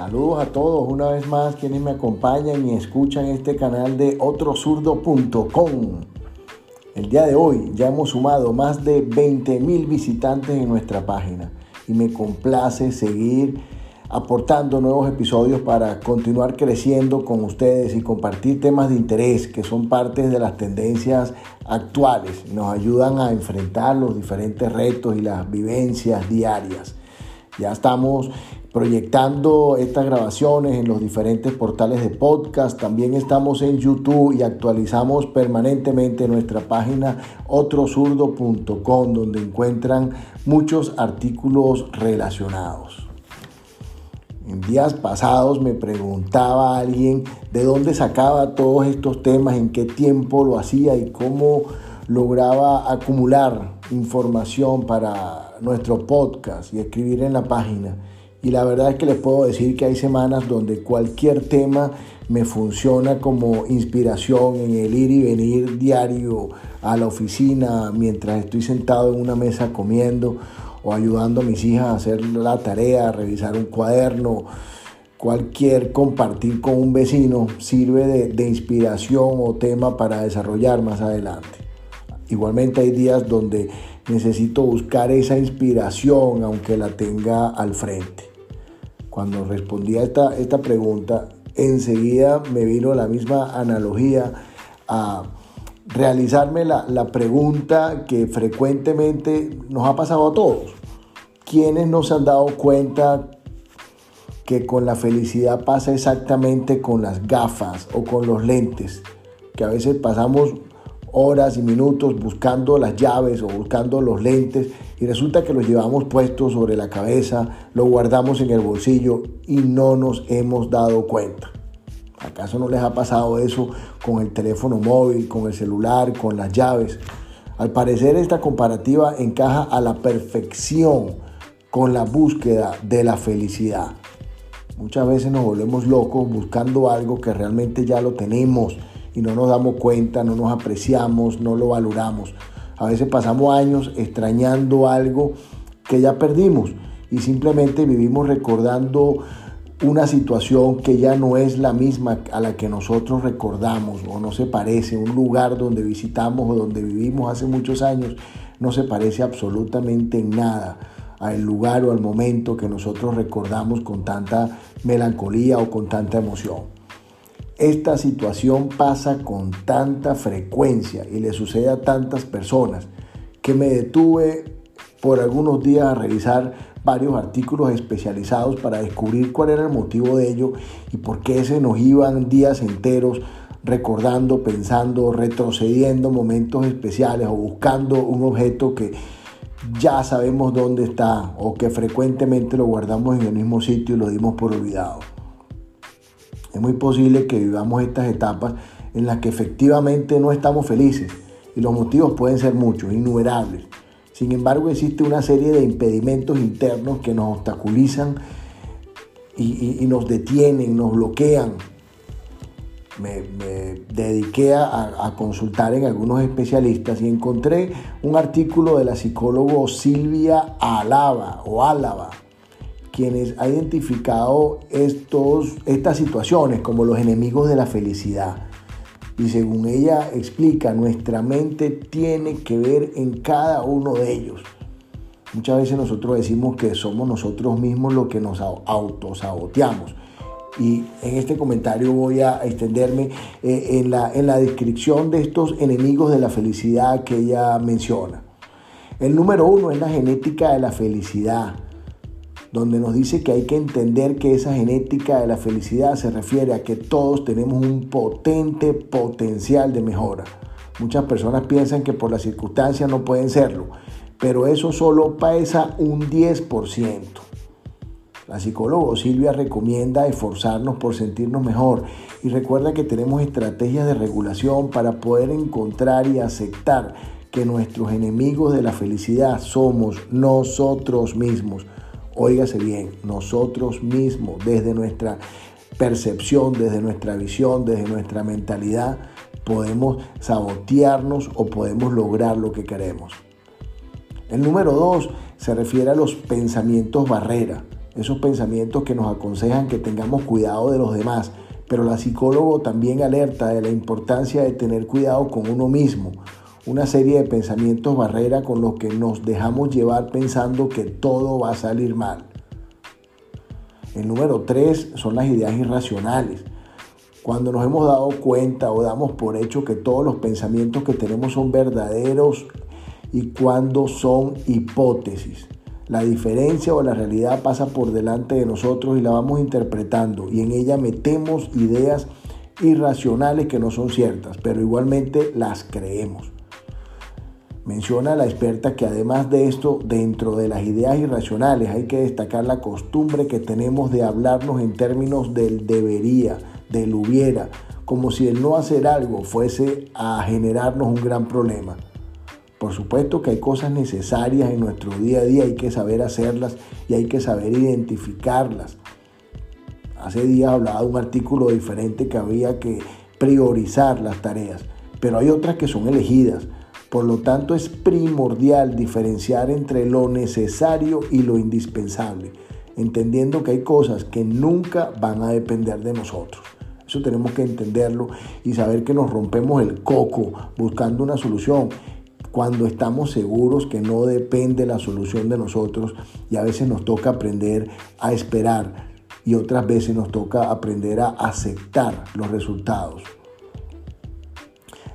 Saludos a todos una vez más quienes me acompañan y escuchan este canal de otrosurdo.com. El día de hoy ya hemos sumado más de 20 mil visitantes en nuestra página y me complace seguir aportando nuevos episodios para continuar creciendo con ustedes y compartir temas de interés que son parte de las tendencias actuales nos ayudan a enfrentar los diferentes retos y las vivencias diarias. Ya estamos proyectando estas grabaciones en los diferentes portales de podcast. También estamos en YouTube y actualizamos permanentemente nuestra página otrosurdo.com donde encuentran muchos artículos relacionados. En días pasados me preguntaba alguien de dónde sacaba todos estos temas, en qué tiempo lo hacía y cómo lograba acumular información para nuestro podcast y escribir en la página. Y la verdad es que les puedo decir que hay semanas donde cualquier tema me funciona como inspiración en el ir y venir diario a la oficina mientras estoy sentado en una mesa comiendo o ayudando a mis hijas a hacer la tarea, a revisar un cuaderno. Cualquier compartir con un vecino sirve de, de inspiración o tema para desarrollar más adelante. Igualmente hay días donde necesito buscar esa inspiración aunque la tenga al frente. Cuando respondí a esta, esta pregunta, enseguida me vino la misma analogía a realizarme la, la, pregunta que frecuentemente nos ha pasado a todos. ¿Quiénes no se han dado cuenta que con la felicidad pasa exactamente con las gafas o con los lentes? Que a veces pasamos horas y minutos buscando las llaves o buscando los lentes y resulta que los llevamos puestos sobre la cabeza, lo guardamos en el bolsillo y no nos hemos dado cuenta. ¿Acaso no les ha pasado eso con el teléfono móvil, con el celular, con las llaves? Al parecer esta comparativa encaja a la perfección con la búsqueda de la felicidad. Muchas veces nos volvemos locos buscando algo que realmente ya lo tenemos y no nos damos cuenta, no nos apreciamos, no lo valoramos. A veces pasamos años extrañando algo que ya perdimos y simplemente vivimos recordando una situación que ya no es la misma a la que nosotros recordamos o no se parece, un lugar donde visitamos o donde vivimos hace muchos años, no se parece absolutamente en nada al lugar o al momento que nosotros recordamos con tanta melancolía o con tanta emoción. Esta situación pasa con tanta frecuencia y le sucede a tantas personas que me detuve por algunos días a revisar varios artículos especializados para descubrir cuál era el motivo de ello y por qué se nos iban días enteros recordando, pensando, retrocediendo momentos especiales o buscando un objeto que ya sabemos dónde está o que frecuentemente lo guardamos en el mismo sitio y lo dimos por olvidado. Es muy posible que vivamos estas etapas en las que efectivamente no estamos felices y los motivos pueden ser muchos, innumerables. Sin embargo, existe una serie de impedimentos internos que nos obstaculizan y, nos detienen, nos bloquean. Me, dediqué a, consultar en algunos especialistas y encontré un artículo de la psicóloga Silvia Alaba o Álava quienes ha identificado estos, estas situaciones como los enemigos de la felicidad. Y según ella explica, nuestra mente tiene que ver en cada uno de ellos. Muchas veces nosotros decimos que somos nosotros mismos los que nos autosaboteamos. Y en este comentario voy a extenderme eh, en, la, en la descripción de estos enemigos de la felicidad que ella menciona. El número uno es la genética de la felicidad donde nos dice que hay que entender que esa genética de la felicidad se refiere a que todos tenemos un potente potencial de mejora. Muchas personas piensan que por las circunstancias no pueden serlo, pero eso solo pesa un 10%. La psicóloga Silvia recomienda esforzarnos por sentirnos mejor y recuerda que tenemos estrategias de regulación para poder encontrar y aceptar que nuestros enemigos de la felicidad somos nosotros mismos óigase bien, nosotros mismos, desde nuestra percepción, desde nuestra visión, desde nuestra mentalidad, podemos sabotearnos o podemos lograr lo que queremos. El número dos se refiere a los pensamientos barrera. esos pensamientos que nos aconsejan que tengamos cuidado de los demás, pero la psicólogo también alerta de la importancia de tener cuidado con uno mismo, una serie de pensamientos barrera con los que nos dejamos llevar pensando que todo va a salir mal. El número tres son las ideas irracionales. Cuando nos hemos dado cuenta o damos por hecho que todos los pensamientos que tenemos son verdaderos y cuando son hipótesis. La diferencia o la realidad pasa por delante de nosotros y la vamos interpretando y en ella metemos ideas irracionales que no son ciertas, pero igualmente las creemos. Menciona la experta que además de esto, dentro de las ideas irracionales hay que destacar la costumbre que tenemos de hablarnos en términos del debería, del hubiera, como si el no hacer algo fuese a generarnos un gran problema. Por supuesto que hay cosas necesarias en nuestro día a día, hay que saber hacerlas y hay que saber identificarlas. Hace días hablaba de un artículo diferente que había que priorizar las tareas, pero hay otras que son elegidas. Por lo tanto, es primordial diferenciar entre lo necesario y lo indispensable, entendiendo que hay cosas que nunca van a depender de nosotros. Eso tenemos que entenderlo y saber que nos rompemos el coco buscando una solución cuando estamos seguros que no depende la solución de nosotros y a veces nos toca aprender a esperar y otras veces nos toca aprender a aceptar los resultados.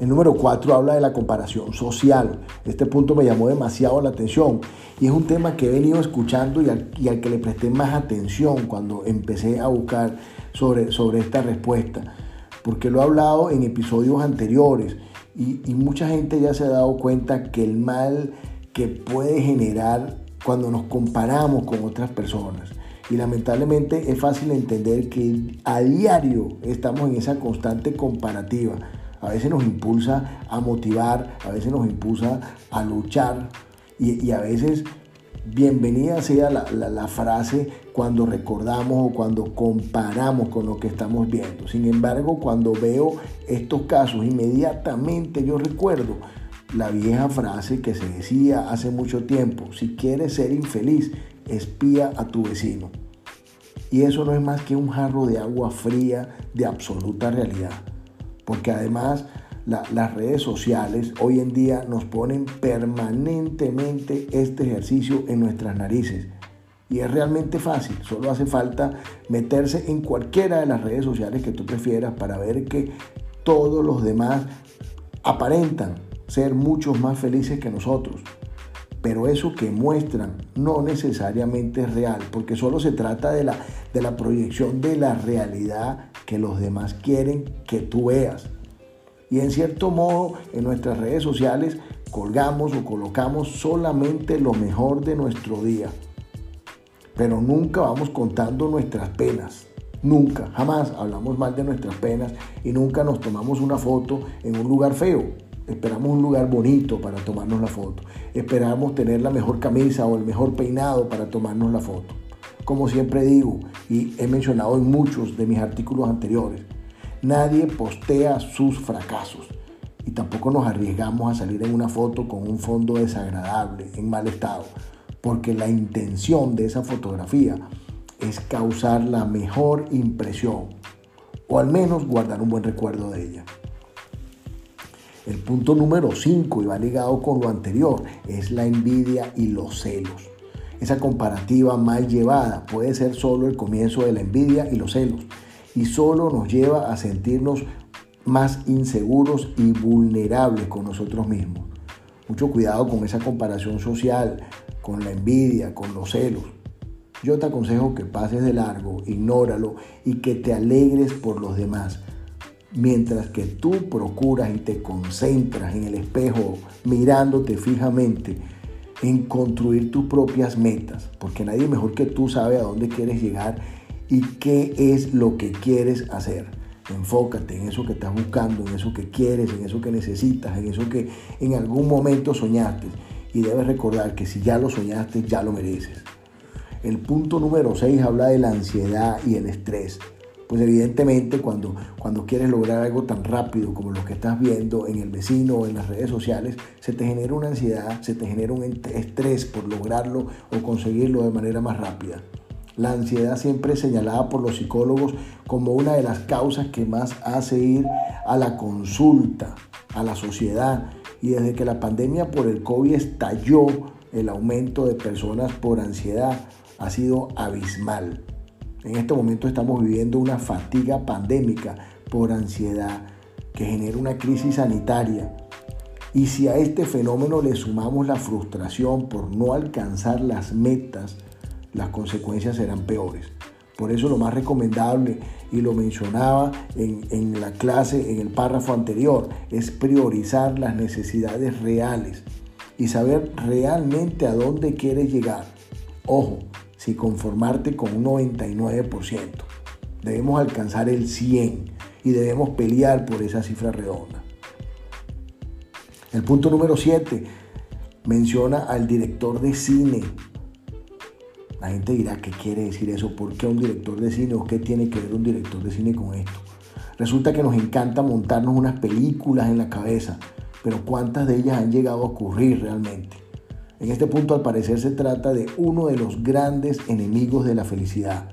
El número 4 habla de la comparación social. Este punto me llamó demasiado la atención y es un tema que he venido escuchando y al, que le presté más atención cuando empecé a buscar sobre, esta respuesta, porque lo he hablado en episodios anteriores y, mucha gente ya se ha dado cuenta que el mal que puede generar cuando nos comparamos con otras personas. Y lamentablemente es fácil entender que a diario estamos en esa constante comparativa. A veces nos impulsa a motivar, a veces nos impulsa a luchar y, a veces bienvenida sea la, frase cuando recordamos o cuando comparamos con lo que estamos viendo. Sin embargo, cuando veo estos casos, inmediatamente yo recuerdo la vieja frase que se decía hace mucho tiempo, si quieres ser infeliz, espía a tu vecino. Y eso no es más que un jarro de agua fría de absoluta realidad. Porque además las redes sociales hoy en día nos ponen permanentemente este ejercicio en nuestras narices. Y es realmente fácil, solo hace falta meterse en cualquiera de las redes sociales que tú prefieras para ver que todos los demás aparentan ser muchos más felices que nosotros. Pero eso que muestran no necesariamente es real, porque solo se trata de la, de la proyección de la realidad que los demás quieren que tú veas. Y en cierto modo en nuestras redes sociales colgamos o colocamos solamente lo mejor de nuestro día. Pero nunca vamos contando nuestras penas. Nunca, jamás hablamos mal de nuestras penas y nunca nos tomamos una foto en un lugar feo. Esperamos un lugar bonito para tomarnos la foto. Esperamos tener la mejor camisa o el mejor peinado para tomarnos la foto. Como siempre digo y he mencionado en muchos de mis artículos anteriores, Nadie postea sus fracasos y tampoco nos arriesgamos a salir en una foto con un fondo desagradable, en mal estado, porque la intención de esa fotografía es causar la mejor impresión o al menos guardar un buen recuerdo de ella. El punto número 5 y va ligado con lo anterior es la envidia y los celos. Esa comparativa mal llevada puede ser solo el comienzo de la envidia y los celos y solo nos lleva a sentirnos más inseguros y vulnerables con nosotros mismos. Mucho cuidado con esa comparación social, con la envidia, con los celos. Yo te aconsejo que pases de largo, ignóralo y que te alegres por los demás. Mientras que tú procuras y te concentras en el espejo, mirándote fijamente, en construir tus propias metas, porque nadie mejor que tú sabe a dónde quieres llegar y qué es lo que quieres hacer. Enfócate en eso que estás buscando, en eso que quieres, en eso que necesitas, en eso que en algún momento soñaste. Y debes recordar que si ya lo soñaste, ya lo mereces. El punto número 6 habla de la ansiedad y el estrés. Pues evidentemente cuando, cuando quieres lograr algo tan rápido como lo que estás viendo en el vecino o en las redes sociales, se te genera una ansiedad, se te genera un estrés por lograrlo o conseguirlo de manera más rápida. La ansiedad siempre es señalada por los psicólogos como una de las causas que más hace ir a la consulta, a la sociedad. Y desde que la pandemia por el COVID estalló, el aumento de personas por ansiedad ha sido abismal. En este momento estamos viviendo una fatiga pandémica por ansiedad que genera una crisis sanitaria. Y si a este fenómeno le sumamos la frustración por no alcanzar las metas, las consecuencias serán peores. Por eso lo más recomendable, y lo mencionaba en, en, la clase, en el párrafo anterior, es priorizar las necesidades reales y saber realmente a dónde quieres llegar. Ojo, si conformarte con un 99%. Debemos alcanzar el 100 y debemos pelear por esa cifra redonda. El punto número 7 menciona al director de cine. La gente dirá, ¿qué quiere decir eso? ¿Por qué un director de cine o qué tiene que ver un director de cine con esto? Resulta que nos encanta montarnos unas películas en la cabeza, pero ¿cuántas de ellas han llegado a ocurrir realmente? En este punto al parecer se trata de uno de los grandes enemigos de la felicidad.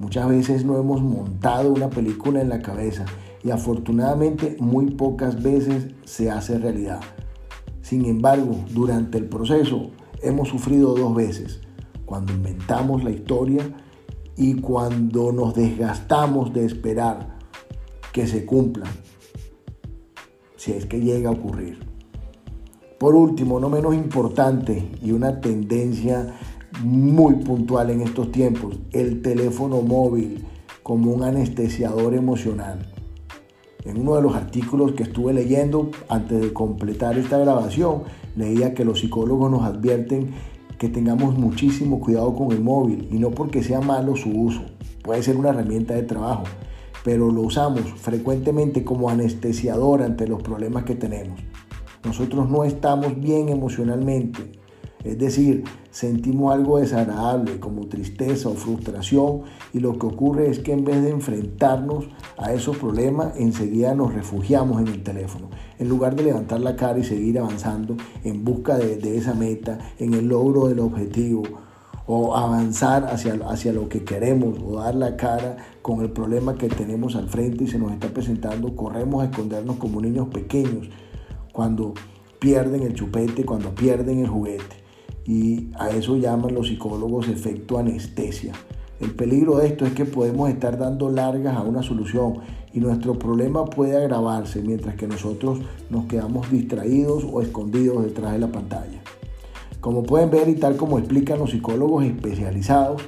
Muchas veces no hemos montado una película en la cabeza y afortunadamente muy pocas veces se hace realidad. Sin embargo, durante el proceso hemos sufrido dos veces, cuando inventamos la historia y cuando nos desgastamos de esperar que se cumpla, si es que llega a ocurrir. Por último, no menos importante y una tendencia muy puntual en estos tiempos, el teléfono móvil como un anestesiador emocional. En uno de los artículos que estuve leyendo antes de completar esta grabación, leía que los psicólogos nos advierten que tengamos muchísimo cuidado con el móvil y no porque sea malo su uso, puede ser una herramienta de trabajo, pero lo usamos frecuentemente como anestesiador ante los problemas que tenemos nosotros no estamos bien emocionalmente. Es decir, sentimos algo desagradable como tristeza o frustración y lo que ocurre es que en vez de enfrentarnos a esos problemas, enseguida nos refugiamos en el teléfono. En lugar de levantar la cara y seguir avanzando en busca de, esa meta, en el logro del objetivo o avanzar hacia, hacia lo que queremos o dar la cara con el problema que tenemos al frente y se nos está presentando, corremos a escondernos como niños pequeños cuando pierden el chupete, cuando pierden el juguete. Y a eso llaman los psicólogos efecto anestesia. El peligro de esto es que podemos estar dando largas a una solución y nuestro problema puede agravarse mientras que nosotros nos quedamos distraídos o escondidos detrás de la pantalla. Como pueden ver y tal como explican los psicólogos especializados,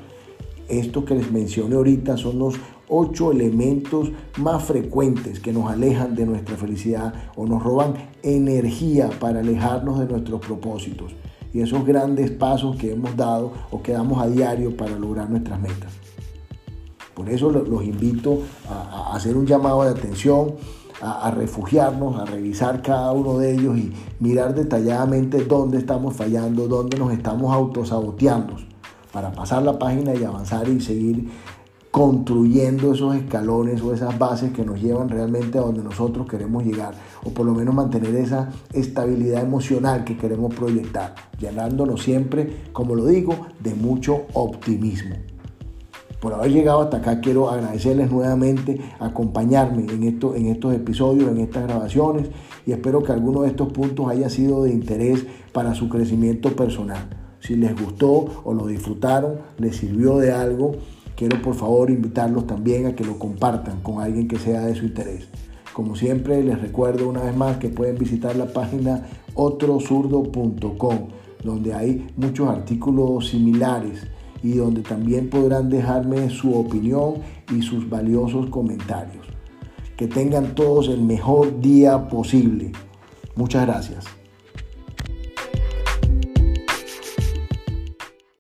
esto que les mencioné ahorita son los ocho elementos más frecuentes que nos alejan de nuestra felicidad o nos roban energía para alejarnos de nuestros propósitos y esos grandes pasos que hemos dado o que damos a diario para lograr nuestras metas. Por eso los invito a, hacer un llamado de atención, a, refugiarnos, a revisar cada uno de ellos y mirar detalladamente dónde estamos fallando, dónde nos estamos autosaboteando para pasar la página y avanzar y seguir construyendo esos escalones o esas bases que nos llevan realmente a donde nosotros queremos llegar, o por lo menos mantener esa estabilidad emocional que queremos proyectar, llenándonos siempre, como lo digo, de mucho optimismo. Por haber llegado hasta acá quiero agradecerles nuevamente acompañarme en, esto, en estos episodios, en estas grabaciones y espero que alguno de estos puntos haya sido de interés para su crecimiento personal. Si les gustó o lo disfrutaron, les sirvió de algo, quiero por favor invitarlos también a que lo compartan con alguien que sea de su interés. Como siempre, les recuerdo una vez más que pueden visitar la página otrosurdo.com, donde hay muchos artículos similares y donde también podrán dejarme su opinión y sus valiosos comentarios. Que tengan todos el mejor día posible. Muchas gracias.